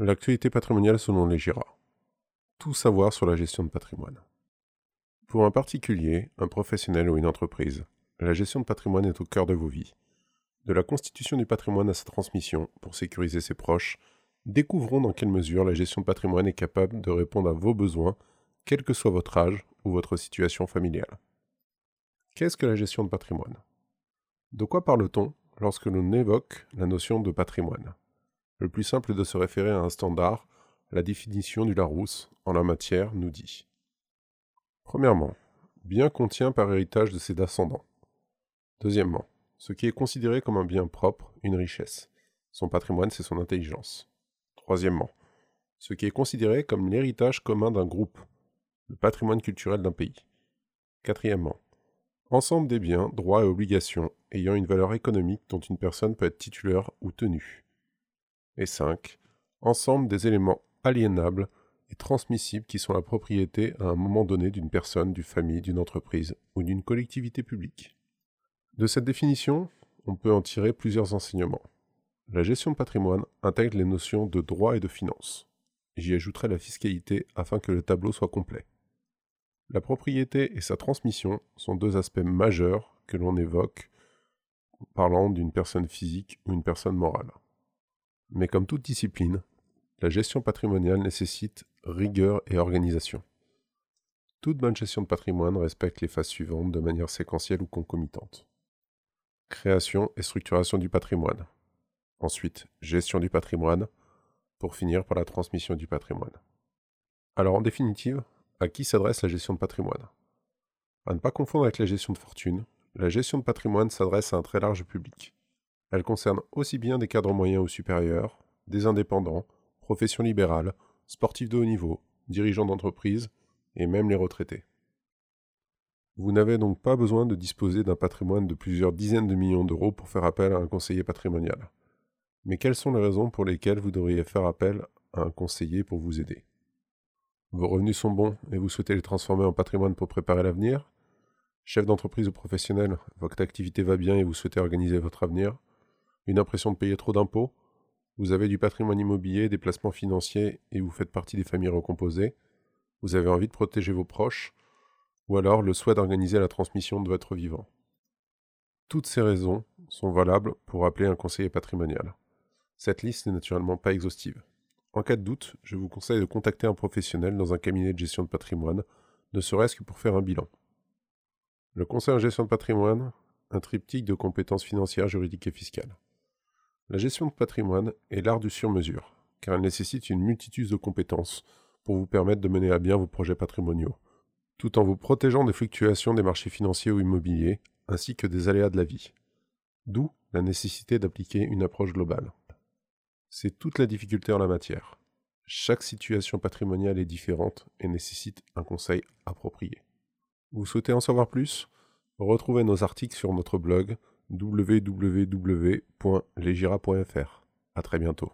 L'actualité patrimoniale selon les GIRA. Tout savoir sur la gestion de patrimoine. Pour un particulier, un professionnel ou une entreprise, la gestion de patrimoine est au cœur de vos vies. De la constitution du patrimoine à sa transmission, pour sécuriser ses proches, découvrons dans quelle mesure la gestion de patrimoine est capable de répondre à vos besoins, quel que soit votre âge ou votre situation familiale. Qu'est-ce que la gestion de patrimoine? De quoi parle-t-on lorsque l'on évoque la notion de patrimoine? Le plus simple est de se référer à un standard, la définition du Larousse en la matière nous dit. Premièrement, bien contient par héritage de ses ascendants. Deuxièmement, ce qui est considéré comme un bien propre, une richesse. Son patrimoine, c'est son intelligence. Troisièmement, ce qui est considéré comme l'héritage commun d'un groupe, le patrimoine culturel d'un pays. Quatrièmement, ensemble des biens, droits et obligations ayant une valeur économique dont une personne peut être titulaire ou tenue et 5. Ensemble des éléments aliénables et transmissibles qui sont la propriété à un moment donné d'une personne, d'une famille, d'une entreprise ou d'une collectivité publique. De cette définition, on peut en tirer plusieurs enseignements. La gestion de patrimoine intègre les notions de droit et de finance. J'y ajouterai la fiscalité afin que le tableau soit complet. La propriété et sa transmission sont deux aspects majeurs que l'on évoque parlant d'une personne physique ou une personne morale. Mais comme toute discipline, la gestion patrimoniale nécessite rigueur et organisation. Toute bonne gestion de patrimoine respecte les phases suivantes de manière séquentielle ou concomitante. Création et structuration du patrimoine. Ensuite, gestion du patrimoine, pour finir par la transmission du patrimoine. Alors en définitive, à qui s'adresse la gestion de patrimoine? À ne pas confondre avec la gestion de fortune, la gestion de patrimoine s'adresse à un très large public. Elle concerne aussi bien des cadres moyens ou supérieurs, des indépendants, professions libérales, sportifs de haut niveau, dirigeants d'entreprise et même les retraités. Vous n'avez donc pas besoin de disposer d'un patrimoine de plusieurs dizaines de millions d'euros pour faire appel à un conseiller patrimonial. Mais quelles sont les raisons pour lesquelles vous devriez faire appel à un conseiller pour vous aider? Vos revenus sont bons et vous souhaitez les transformer en patrimoine pour préparer l'avenir? Chef d'entreprise ou professionnel, votre activité va bien et vous souhaitez organiser votre avenir? Une impression de payer trop d'impôts, vous avez du patrimoine immobilier, des placements financiers et vous faites partie des familles recomposées, vous avez envie de protéger vos proches, ou alors le souhait d'organiser la transmission de votre vivant. Toutes ces raisons sont valables pour appeler un conseiller patrimonial. Cette liste n'est naturellement pas exhaustive. En cas de doute, je vous conseille de contacter un professionnel dans un cabinet de gestion de patrimoine, ne serait-ce que pour faire un bilan. Le conseil en gestion de patrimoine, un triptyque de compétences financières, juridiques et fiscales. La gestion de patrimoine est l'art du sur-mesure, car elle nécessite une multitude de compétences pour vous permettre de mener à bien vos projets patrimoniaux, tout en vous protégeant des fluctuations des marchés financiers ou immobiliers, ainsi que des aléas de la vie. D'où la nécessité d'appliquer une approche globale. C'est toute la difficulté en la matière. Chaque situation patrimoniale est différente et nécessite un conseil approprié. Vous souhaitez en savoir plus? Retrouvez nos articles sur notre blog www.legira.fr. À très bientôt.